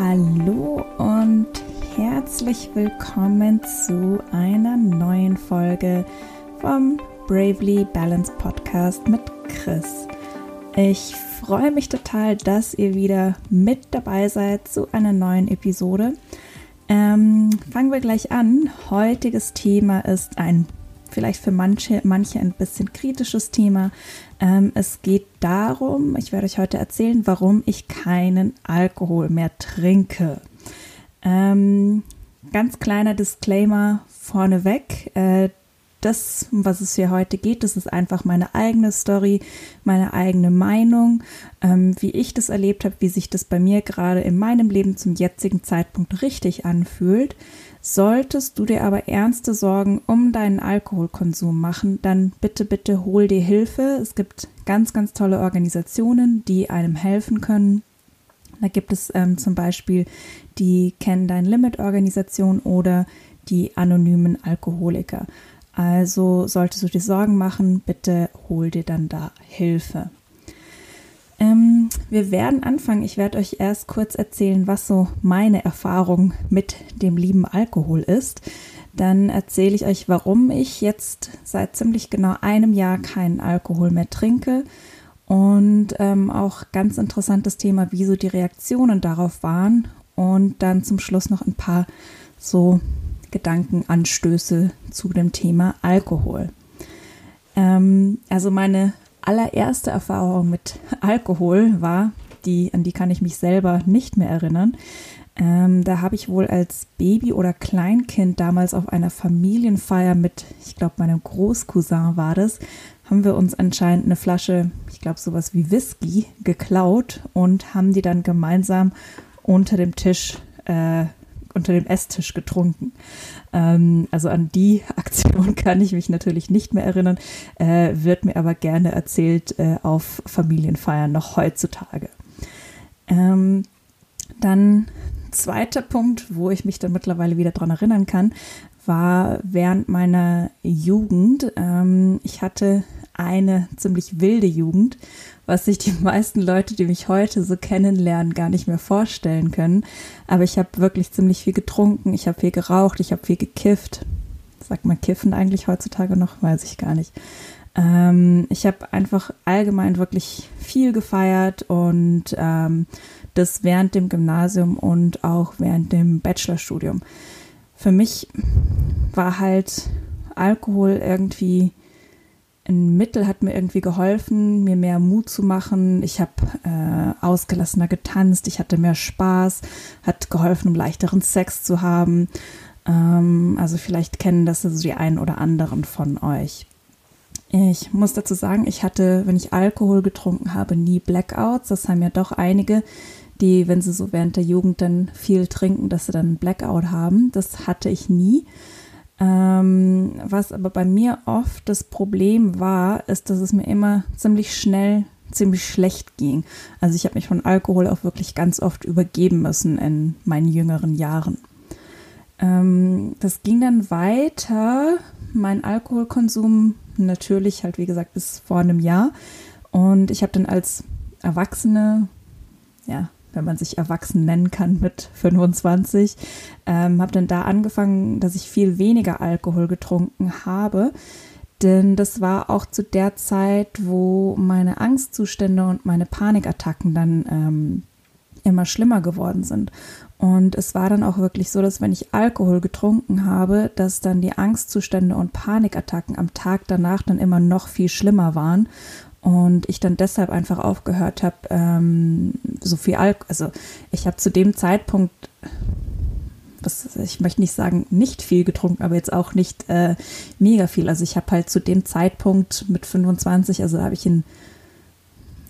Hallo und herzlich willkommen zu einer neuen Folge vom Bravely Balanced Podcast mit Chris. Ich freue mich total, dass ihr wieder mit dabei seid zu einer neuen Episode. Ähm, fangen wir gleich an. Heutiges Thema ist ein vielleicht für manche, manche ein bisschen kritisches Thema. Ähm, es geht darum, ich werde euch heute erzählen, warum ich keinen Alkohol mehr trinke. Ähm, ganz kleiner Disclaimer vorneweg. Äh, das, um was es hier heute geht, das ist einfach meine eigene Story, meine eigene Meinung, ähm, wie ich das erlebt habe, wie sich das bei mir gerade in meinem Leben zum jetzigen Zeitpunkt richtig anfühlt. Solltest du dir aber ernste Sorgen um deinen Alkoholkonsum machen, dann bitte, bitte hol dir Hilfe. Es gibt ganz, ganz tolle Organisationen, die einem helfen können. Da gibt es ähm, zum Beispiel die Kenn Dein Limit Organisation oder die anonymen Alkoholiker. Also solltest du dir Sorgen machen, bitte hol dir dann da Hilfe. Wir werden anfangen. Ich werde euch erst kurz erzählen, was so meine Erfahrung mit dem lieben Alkohol ist. Dann erzähle ich euch, warum ich jetzt seit ziemlich genau einem Jahr keinen Alkohol mehr trinke. Und ähm, auch ganz interessantes Thema, wie so die Reaktionen darauf waren. Und dann zum Schluss noch ein paar so Gedankenanstöße zu dem Thema Alkohol. Ähm, also meine allererste Erfahrung mit Alkohol war, die, an die kann ich mich selber nicht mehr erinnern. Ähm, da habe ich wohl als Baby oder Kleinkind damals auf einer Familienfeier mit, ich glaube, meinem Großcousin war das, haben wir uns anscheinend eine Flasche, ich glaube, sowas wie Whisky geklaut und haben die dann gemeinsam unter dem Tisch äh, unter dem Esstisch getrunken. Ähm, also an die Aktion kann ich mich natürlich nicht mehr erinnern, äh, wird mir aber gerne erzählt äh, auf Familienfeiern noch heutzutage. Ähm, dann zweiter Punkt, wo ich mich dann mittlerweile wieder dran erinnern kann, war während meiner Jugend. Ähm, ich hatte eine ziemlich wilde Jugend, was sich die meisten Leute, die mich heute so kennenlernen, gar nicht mehr vorstellen können. Aber ich habe wirklich ziemlich viel getrunken, ich habe viel geraucht, ich habe viel gekifft. Sagt man Kiffen eigentlich heutzutage noch? Weiß ich gar nicht. Ähm, ich habe einfach allgemein wirklich viel gefeiert und ähm, das während dem Gymnasium und auch während dem Bachelorstudium. Für mich war halt Alkohol irgendwie ein Mittel hat mir irgendwie geholfen, mir mehr Mut zu machen. Ich habe äh, ausgelassener getanzt, ich hatte mehr Spaß, hat geholfen, um leichteren Sex zu haben. Ähm, also vielleicht kennen das also die einen oder anderen von euch. Ich muss dazu sagen, ich hatte, wenn ich Alkohol getrunken habe, nie Blackouts. Das haben ja doch einige, die, wenn sie so während der Jugend dann viel trinken, dass sie dann Blackout haben. Das hatte ich nie. Ähm, was aber bei mir oft das Problem war, ist, dass es mir immer ziemlich schnell ziemlich schlecht ging. Also ich habe mich von Alkohol auch wirklich ganz oft übergeben müssen in meinen jüngeren Jahren. Ähm, das ging dann weiter, mein Alkoholkonsum natürlich halt wie gesagt bis vor einem Jahr. Und ich habe dann als Erwachsene, ja, wenn man sich erwachsen nennen kann mit 25. Ähm, habe dann da angefangen, dass ich viel weniger Alkohol getrunken habe. Denn das war auch zu der Zeit, wo meine Angstzustände und meine Panikattacken dann ähm, immer schlimmer geworden sind. Und es war dann auch wirklich so, dass wenn ich Alkohol getrunken habe, dass dann die Angstzustände und Panikattacken am Tag danach dann immer noch viel schlimmer waren und ich dann deshalb einfach aufgehört habe, ähm, so viel Alkohol, also ich habe zu dem Zeitpunkt, was, ich möchte nicht sagen, nicht viel getrunken, aber jetzt auch nicht äh, mega viel. Also ich habe halt zu dem Zeitpunkt mit 25, also habe ich in,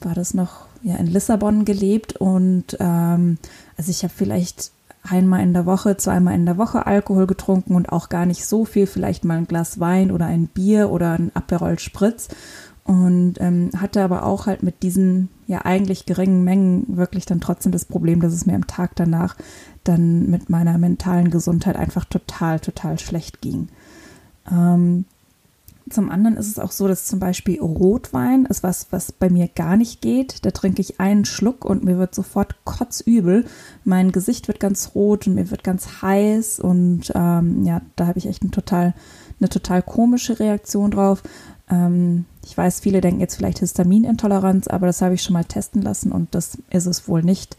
war das noch, ja, in Lissabon gelebt und ähm, also ich habe vielleicht einmal in der Woche, zweimal in der Woche Alkohol getrunken und auch gar nicht so viel, vielleicht mal ein Glas Wein oder ein Bier oder ein Aperol Spritz und ähm, hatte aber auch halt mit diesen ja eigentlich geringen Mengen wirklich dann trotzdem das Problem, dass es mir am Tag danach dann mit meiner mentalen Gesundheit einfach total, total schlecht ging. Ähm, Zum anderen ist es auch so, dass zum Beispiel Rotwein ist was, was bei mir gar nicht geht. Da trinke ich einen Schluck und mir wird sofort kotzübel. Mein Gesicht wird ganz rot und mir wird ganz heiß und ähm, ja, da habe ich echt ein total, eine total komische Reaktion drauf. Ähm, ich weiß, viele denken jetzt vielleicht Histaminintoleranz, aber das habe ich schon mal testen lassen und das ist es wohl nicht.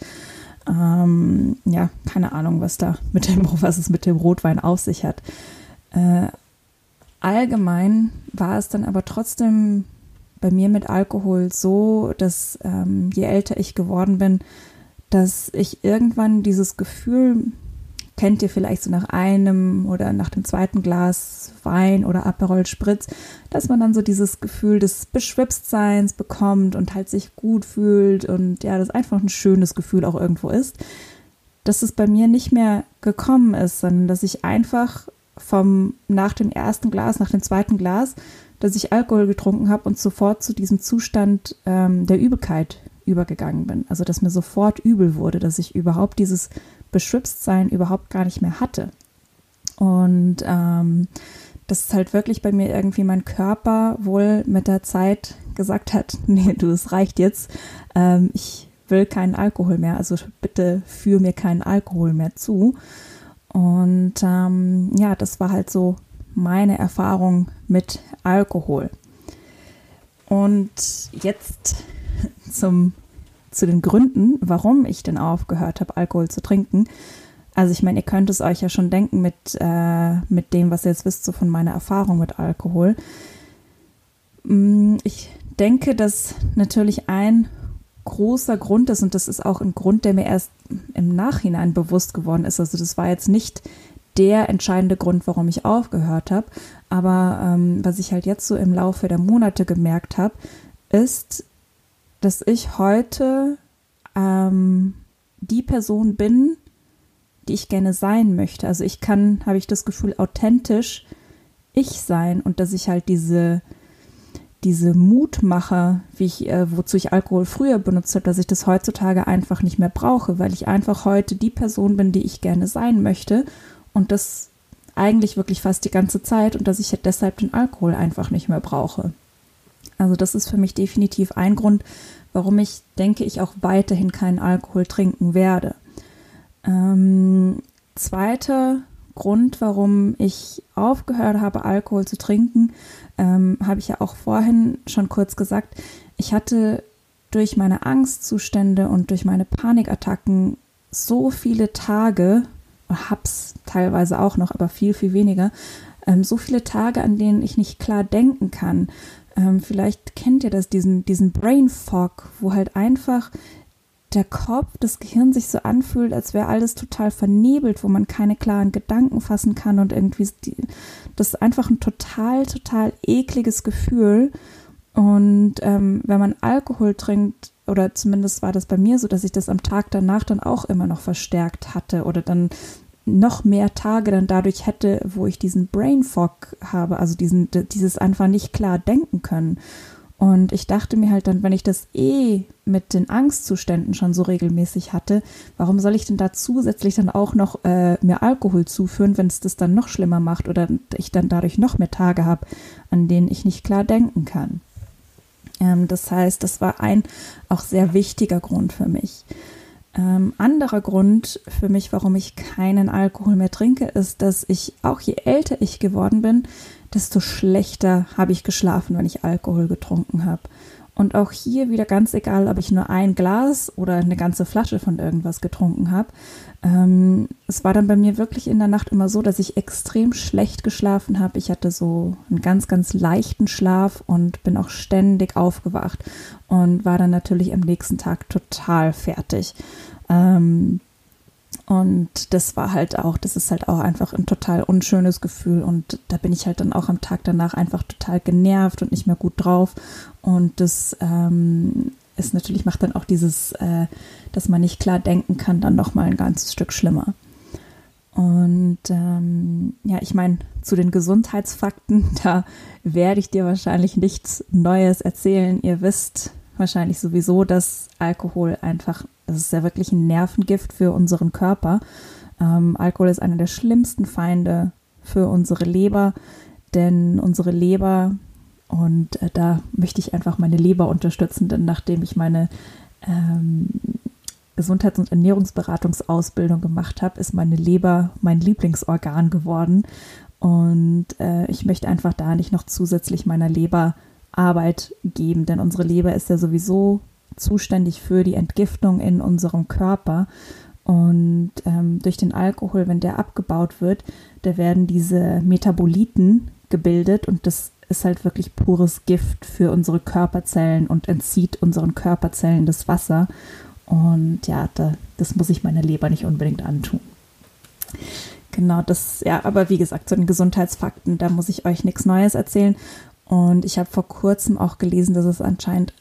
Ähm, ja, keine Ahnung, was da mit dem, was es mit dem Rotwein auf sich hat. Äh, Allgemein war es dann aber trotzdem bei mir mit Alkohol so, dass ähm, je älter ich geworden bin, dass ich irgendwann dieses Gefühl, kennt ihr vielleicht so nach einem oder nach dem zweiten Glas Wein oder Aperol Spritz, dass man dann so dieses Gefühl des Beschwipstseins bekommt und halt sich gut fühlt und ja, das einfach ein schönes Gefühl auch irgendwo ist, dass es bei mir nicht mehr gekommen ist, sondern dass ich einfach vom nach dem ersten Glas, nach dem zweiten Glas, dass ich Alkohol getrunken habe und sofort zu diesem Zustand ähm, der Übelkeit übergegangen bin. Also dass mir sofort übel wurde, dass ich überhaupt dieses Beschwipstsein überhaupt gar nicht mehr hatte. Und ähm, das ist halt wirklich bei mir irgendwie mein Körper wohl mit der Zeit gesagt hat, nee, du, es reicht jetzt. Ähm, ich will keinen Alkohol mehr, also bitte führ mir keinen Alkohol mehr zu. Und ähm, ja, das war halt so meine Erfahrung mit Alkohol. Und jetzt zum, zu den Gründen, warum ich denn aufgehört habe, Alkohol zu trinken. Also ich meine, ihr könnt es euch ja schon denken mit, äh, mit dem, was ihr jetzt wisst, so von meiner Erfahrung mit Alkohol. Mm, ich denke, dass natürlich ein großer Grund ist und das ist auch ein Grund, der mir erst im Nachhinein bewusst geworden ist. Also das war jetzt nicht der entscheidende Grund, warum ich aufgehört habe. Aber ähm, was ich halt jetzt so im Laufe der Monate gemerkt habe, ist, dass ich heute ähm, die Person bin, die ich gerne sein möchte. Also ich kann, habe ich das Gefühl, authentisch ich sein und dass ich halt diese diese Mutmacher, wie ich, äh, wozu ich Alkohol früher benutzt habe, dass ich das heutzutage einfach nicht mehr brauche, weil ich einfach heute die Person bin, die ich gerne sein möchte und das eigentlich wirklich fast die ganze Zeit und dass ich deshalb den Alkohol einfach nicht mehr brauche. Also das ist für mich definitiv ein Grund, warum ich denke, ich auch weiterhin keinen Alkohol trinken werde. Ähm, zweiter Grund, warum ich aufgehört habe, Alkohol zu trinken, ähm, habe ich ja auch vorhin schon kurz gesagt. Ich hatte durch meine Angstzustände und durch meine Panikattacken so viele Tage, hab's teilweise auch noch, aber viel, viel weniger, ähm, so viele Tage, an denen ich nicht klar denken kann. Ähm, vielleicht kennt ihr das, diesen, diesen Brain Fog, wo halt einfach der Kopf, das Gehirn sich so anfühlt, als wäre alles total vernebelt, wo man keine klaren Gedanken fassen kann und irgendwie das ist einfach ein total, total ekliges Gefühl. Und ähm, wenn man Alkohol trinkt, oder zumindest war das bei mir so, dass ich das am Tag danach dann auch immer noch verstärkt hatte oder dann noch mehr Tage dann dadurch hätte, wo ich diesen Brain Fog habe, also diesen, dieses einfach nicht klar denken können. Und ich dachte mir halt dann, wenn ich das eh mit den Angstzuständen schon so regelmäßig hatte, warum soll ich denn da zusätzlich dann auch noch äh, mir Alkohol zuführen, wenn es das dann noch schlimmer macht oder ich dann dadurch noch mehr Tage habe, an denen ich nicht klar denken kann. Ähm, das heißt, das war ein auch sehr wichtiger Grund für mich. Ähm, anderer Grund für mich, warum ich keinen Alkohol mehr trinke, ist, dass ich auch je älter ich geworden bin, desto schlechter habe ich geschlafen, wenn ich Alkohol getrunken habe. Und auch hier wieder ganz egal, ob ich nur ein Glas oder eine ganze Flasche von irgendwas getrunken habe. Ähm, es war dann bei mir wirklich in der Nacht immer so, dass ich extrem schlecht geschlafen habe. Ich hatte so einen ganz, ganz leichten Schlaf und bin auch ständig aufgewacht und war dann natürlich am nächsten Tag total fertig. Ähm, und das war halt auch, das ist halt auch einfach ein total unschönes Gefühl. Und da bin ich halt dann auch am Tag danach einfach total genervt und nicht mehr gut drauf. Und das ähm, ist natürlich, macht dann auch dieses, äh, dass man nicht klar denken kann, dann nochmal ein ganzes Stück schlimmer. Und ähm, ja, ich meine, zu den Gesundheitsfakten, da werde ich dir wahrscheinlich nichts Neues erzählen. Ihr wisst wahrscheinlich sowieso, dass Alkohol einfach es ist ja wirklich ein Nervengift für unseren Körper. Ähm, Alkohol ist einer der schlimmsten Feinde für unsere Leber, denn unsere Leber, und äh, da möchte ich einfach meine Leber unterstützen, denn nachdem ich meine ähm, Gesundheits- und Ernährungsberatungsausbildung gemacht habe, ist meine Leber mein Lieblingsorgan geworden. Und äh, ich möchte einfach da nicht noch zusätzlich meiner Leber Arbeit geben, denn unsere Leber ist ja sowieso zuständig für die Entgiftung in unserem Körper. Und ähm, durch den Alkohol, wenn der abgebaut wird, da werden diese Metaboliten gebildet und das ist halt wirklich pures Gift für unsere Körperzellen und entzieht unseren Körperzellen das Wasser. Und ja, da, das muss ich meiner Leber nicht unbedingt antun. Genau, das, ja, aber wie gesagt, zu den Gesundheitsfakten, da muss ich euch nichts Neues erzählen. Und ich habe vor kurzem auch gelesen, dass es anscheinend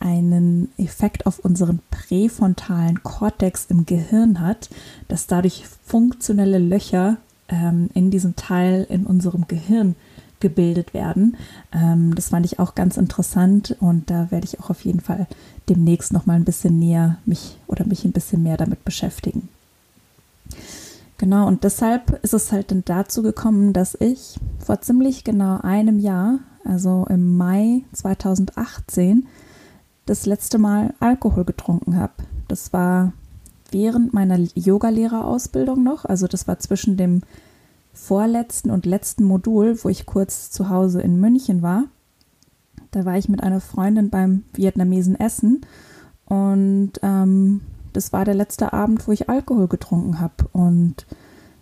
einen Effekt auf unseren präfrontalen Kortex im Gehirn hat, dass dadurch funktionelle Löcher ähm, in diesem Teil in unserem Gehirn gebildet werden. Ähm, das fand ich auch ganz interessant und da werde ich auch auf jeden Fall demnächst noch mal ein bisschen näher mich oder mich ein bisschen mehr damit beschäftigen. Genau, und deshalb ist es halt dann dazu gekommen, dass ich vor ziemlich genau einem Jahr, also im Mai 2018, das letzte Mal Alkohol getrunken habe. Das war während meiner Yogalehrerausbildung noch, also das war zwischen dem vorletzten und letzten Modul, wo ich kurz zu Hause in München war. Da war ich mit einer Freundin beim Vietnamesen Essen und ähm, das war der letzte Abend, wo ich Alkohol getrunken habe. Und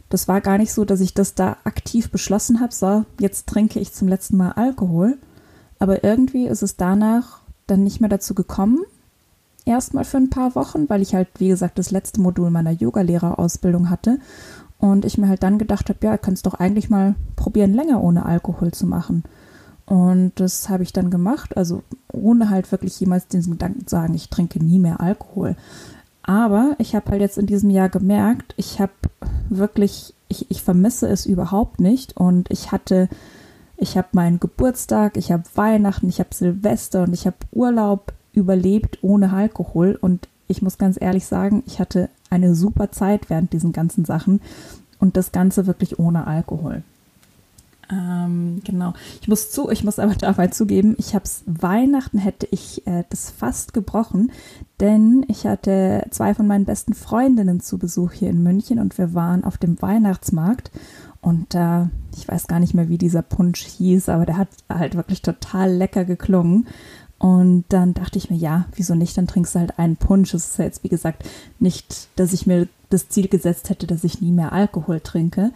das war gar nicht so, dass ich das da aktiv beschlossen habe, so, jetzt trinke ich zum letzten Mal Alkohol. Aber irgendwie ist es danach dann nicht mehr dazu gekommen. Erstmal für ein paar Wochen, weil ich halt, wie gesagt, das letzte Modul meiner Yogalehrerausbildung hatte. Und ich mir halt dann gedacht habe, ja, ich kann es doch eigentlich mal probieren, länger ohne Alkohol zu machen. Und das habe ich dann gemacht, also ohne halt wirklich jemals diesen Gedanken zu sagen, ich trinke nie mehr Alkohol. Aber ich habe halt jetzt in diesem Jahr gemerkt, ich habe wirklich, ich, ich vermisse es überhaupt nicht. Und ich hatte, ich habe meinen Geburtstag, ich habe Weihnachten, ich habe Silvester und ich habe Urlaub überlebt ohne Alkohol. Und ich muss ganz ehrlich sagen, ich hatte eine super Zeit während diesen ganzen Sachen und das Ganze wirklich ohne Alkohol. Ähm, genau. Ich muss zu, ich muss aber dabei zugeben, ich habe es Weihnachten hätte ich äh, das fast gebrochen, denn ich hatte zwei von meinen besten Freundinnen zu Besuch hier in München und wir waren auf dem Weihnachtsmarkt und äh, ich weiß gar nicht mehr, wie dieser Punsch hieß, aber der hat halt wirklich total lecker geklungen. Und dann dachte ich mir, ja, wieso nicht? Dann trinkst du halt einen Punsch. Es ist ja jetzt, wie gesagt, nicht, dass ich mir das Ziel gesetzt hätte, dass ich nie mehr Alkohol trinke.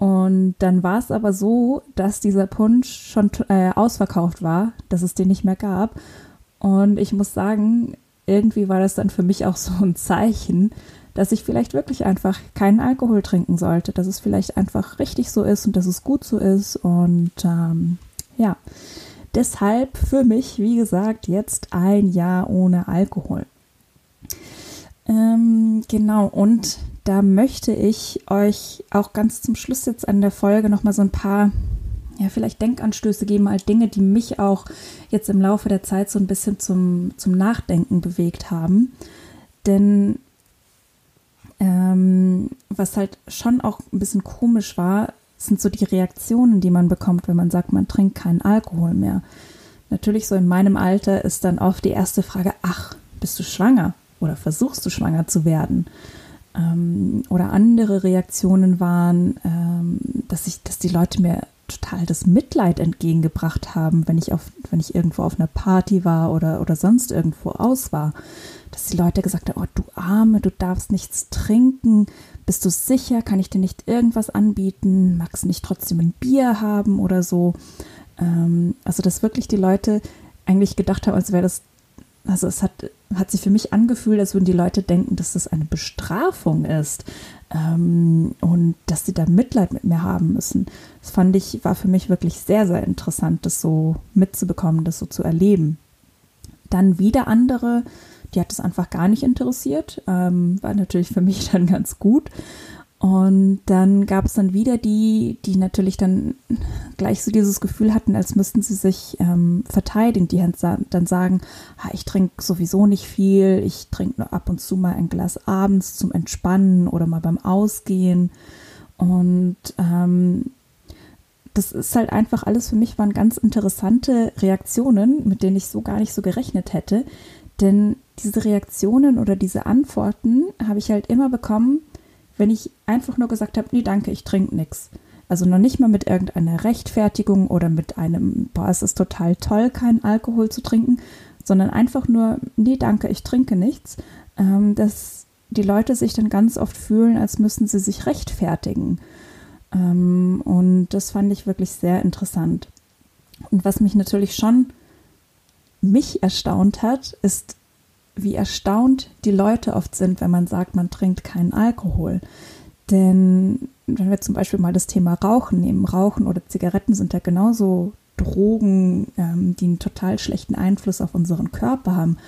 Und dann war es aber so, dass dieser Punsch schon äh, ausverkauft war, dass es den nicht mehr gab. Und ich muss sagen, irgendwie war das dann für mich auch so ein Zeichen, dass ich vielleicht wirklich einfach keinen Alkohol trinken sollte, dass es vielleicht einfach richtig so ist und dass es gut so ist. Und ähm, ja, deshalb für mich, wie gesagt, jetzt ein Jahr ohne Alkohol. Ähm, genau, und da möchte ich euch auch ganz zum Schluss jetzt an der Folge nochmal so ein paar, ja, vielleicht Denkanstöße geben, halt Dinge, die mich auch jetzt im Laufe der Zeit so ein bisschen zum, zum Nachdenken bewegt haben. Denn ähm, was halt schon auch ein bisschen komisch war, sind so die Reaktionen, die man bekommt, wenn man sagt, man trinkt keinen Alkohol mehr. Natürlich so in meinem Alter ist dann oft die erste Frage, ach, bist du schwanger oder versuchst du schwanger zu werden? Ähm, oder andere Reaktionen waren, ähm, dass ich, dass die Leute mir total das Mitleid entgegengebracht haben, wenn ich auf, wenn ich irgendwo auf einer Party war oder, oder sonst irgendwo aus war. Dass die Leute gesagt haben, oh du Arme, du darfst nichts trinken, bist du sicher, kann ich dir nicht irgendwas anbieten, magst du nicht trotzdem ein Bier haben oder so. Ähm, also dass wirklich die Leute eigentlich gedacht haben, als wäre das also es hat, hat sich für mich angefühlt, als würden die Leute denken, dass das eine Bestrafung ist ähm, und dass sie da Mitleid mit mir haben müssen. Das fand ich, war für mich wirklich sehr, sehr interessant, das so mitzubekommen, das so zu erleben. Dann wieder andere, die hat es einfach gar nicht interessiert, ähm, war natürlich für mich dann ganz gut. Und dann gab es dann wieder die, die natürlich dann gleich so dieses Gefühl hatten, als müssten sie sich ähm, verteidigen, die dann sagen, ha, ich trinke sowieso nicht viel, ich trinke nur ab und zu mal ein Glas abends zum Entspannen oder mal beim Ausgehen. Und ähm, das ist halt einfach alles für mich waren ganz interessante Reaktionen, mit denen ich so gar nicht so gerechnet hätte. Denn diese Reaktionen oder diese Antworten habe ich halt immer bekommen, wenn ich einfach nur gesagt habe, nee, danke, ich trinke nichts. Also noch nicht mal mit irgendeiner Rechtfertigung oder mit einem, boah, es ist total toll, keinen Alkohol zu trinken, sondern einfach nur, nee, danke, ich trinke nichts. Ähm, dass die Leute sich dann ganz oft fühlen, als müssten sie sich rechtfertigen. Ähm, und das fand ich wirklich sehr interessant. Und was mich natürlich schon mich erstaunt hat, ist, wie erstaunt die Leute oft sind, wenn man sagt, man trinkt keinen Alkohol. Denn wenn wir zum Beispiel mal das Thema Rauchen nehmen, Rauchen oder Zigaretten sind ja genauso Drogen, ähm, die einen total schlechten Einfluss auf unseren Körper haben.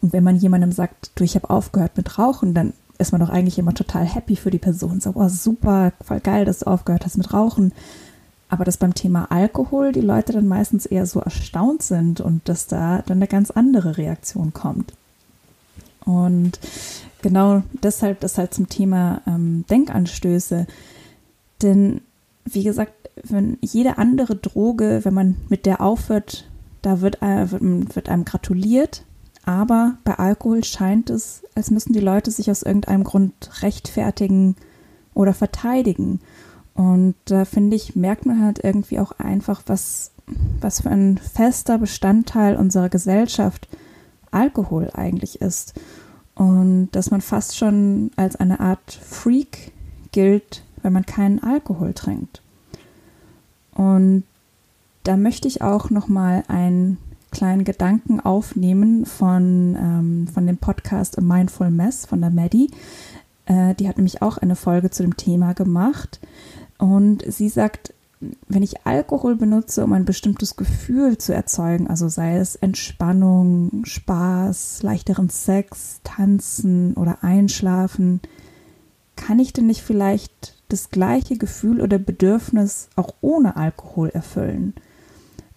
Und wenn man jemandem sagt, du, ich habe aufgehört mit Rauchen, dann ist man doch eigentlich immer total happy für die Person. So, oh, super, voll geil, dass du aufgehört hast mit Rauchen. Aber dass beim Thema Alkohol die Leute dann meistens eher so erstaunt sind und dass da dann eine ganz andere Reaktion kommt. Und genau deshalb das halt zum Thema ähm, Denkanstöße. Denn wie gesagt, wenn jede andere Droge, wenn man mit der aufhört, da wird, äh, wird, wird einem gratuliert. Aber bei Alkohol scheint es, als müssen die Leute sich aus irgendeinem Grund rechtfertigen oder verteidigen. Und da finde ich, merkt man halt irgendwie auch einfach, was, was für ein fester Bestandteil unserer Gesellschaft Alkohol eigentlich ist. Und dass man fast schon als eine Art Freak gilt, wenn man keinen Alkohol trinkt. Und da möchte ich auch noch mal einen kleinen Gedanken aufnehmen von, ähm, von dem Podcast A Mindful Mess von der Maddie. Äh, die hat nämlich auch eine Folge zu dem Thema gemacht. Und sie sagt, wenn ich Alkohol benutze, um ein bestimmtes Gefühl zu erzeugen, also sei es Entspannung, Spaß, leichteren Sex, Tanzen oder Einschlafen, kann ich denn nicht vielleicht das gleiche Gefühl oder Bedürfnis auch ohne Alkohol erfüllen?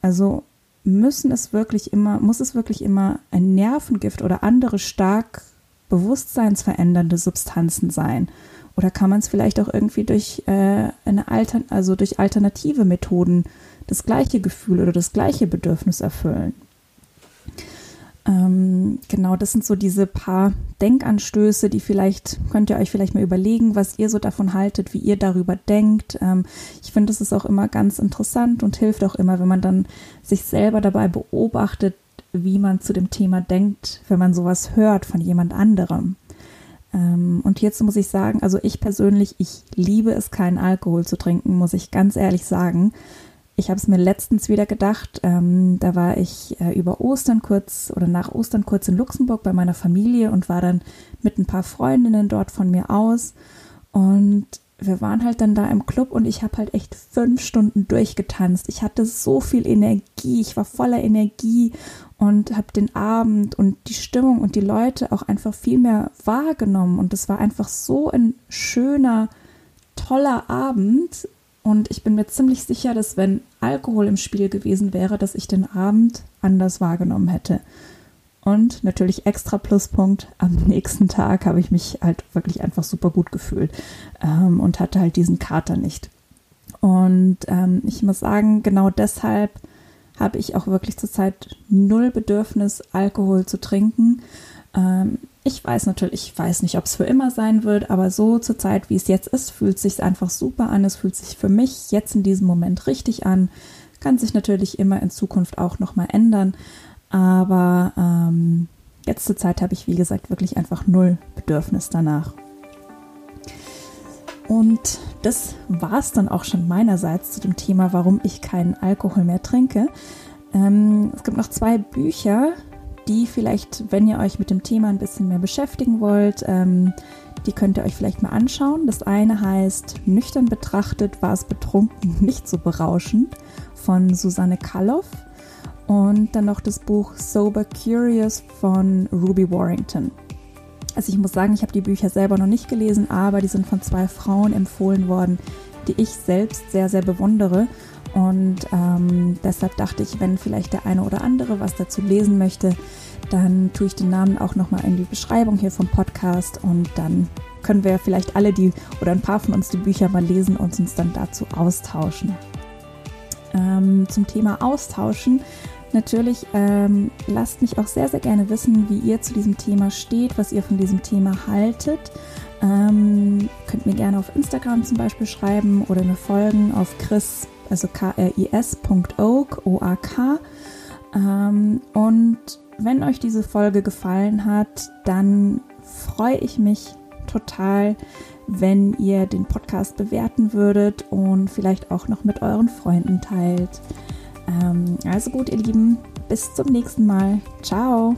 Also müssen es wirklich immer, muss es wirklich immer ein Nervengift oder andere stark bewusstseinsverändernde Substanzen sein? Oder kann man es vielleicht auch irgendwie durch äh, eine Altern also durch alternative Methoden das gleiche Gefühl oder das gleiche Bedürfnis erfüllen? Ähm, genau, das sind so diese paar Denkanstöße, die vielleicht, könnt ihr euch vielleicht mal überlegen, was ihr so davon haltet, wie ihr darüber denkt. Ähm, ich finde, das ist auch immer ganz interessant und hilft auch immer, wenn man dann sich selber dabei beobachtet, wie man zu dem Thema denkt, wenn man sowas hört von jemand anderem. Ähm, und jetzt muss ich sagen, also ich persönlich, ich liebe es, keinen Alkohol zu trinken, muss ich ganz ehrlich sagen. Ich habe es mir letztens wieder gedacht. Ähm, da war ich äh, über Ostern kurz oder nach Ostern kurz in Luxemburg bei meiner Familie und war dann mit ein paar Freundinnen dort von mir aus. Und wir waren halt dann da im Club und ich habe halt echt fünf Stunden durchgetanzt. Ich hatte so viel Energie, ich war voller Energie und habe den Abend und die Stimmung und die Leute auch einfach viel mehr wahrgenommen. Und es war einfach so ein schöner, toller Abend. Und ich bin mir ziemlich sicher, dass wenn Alkohol im Spiel gewesen wäre, dass ich den Abend anders wahrgenommen hätte. Und natürlich extra Pluspunkt, am nächsten Tag habe ich mich halt wirklich einfach super gut gefühlt ähm, und hatte halt diesen Kater nicht. Und ähm, ich muss sagen, genau deshalb habe ich auch wirklich zurzeit null Bedürfnis, Alkohol zu trinken. Ähm, ich weiß natürlich, ich weiß nicht, ob es für immer sein wird, aber so zur Zeit, wie es jetzt ist, fühlt sich einfach super an. Es fühlt sich für mich jetzt in diesem Moment richtig an. Kann sich natürlich immer in Zukunft auch nochmal ändern. Aber ähm, jetzt zur Zeit habe ich, wie gesagt, wirklich einfach null Bedürfnis danach. Und das war es dann auch schon meinerseits zu dem Thema, warum ich keinen Alkohol mehr trinke. Ähm, es gibt noch zwei Bücher, die vielleicht, wenn ihr euch mit dem Thema ein bisschen mehr beschäftigen wollt, ähm, die könnt ihr euch vielleicht mal anschauen. Das eine heißt Nüchtern betrachtet war es betrunken nicht so berauschend von Susanne Kalloff und dann noch das Buch Sober Curious von Ruby Warrington. Also ich muss sagen, ich habe die Bücher selber noch nicht gelesen, aber die sind von zwei Frauen empfohlen worden, die ich selbst sehr, sehr bewundere. Und ähm, deshalb dachte ich, wenn vielleicht der eine oder andere was dazu lesen möchte, dann tue ich den Namen auch nochmal in die Beschreibung hier vom Podcast und dann können wir vielleicht alle die oder ein paar von uns die Bücher mal lesen und uns dann dazu austauschen. ähm, zum Thema austauschen. Natürlich ähm, lasst mich auch sehr, sehr gerne wissen, wie ihr zu diesem Thema steht, was ihr von diesem Thema haltet. Ähm, könnt mir gerne auf Instagram zum Beispiel schreiben oder mir folgen auf chris, also kris.oak, O-A-K. Ähm, und wenn euch diese Folge gefallen hat, dann freue ich mich total, wenn ihr den Podcast bewerten würdet und vielleicht auch noch mit euren Freunden teilt. Ähm, also gut, ihr Lieben, bis zum nächsten Mal. Ciao.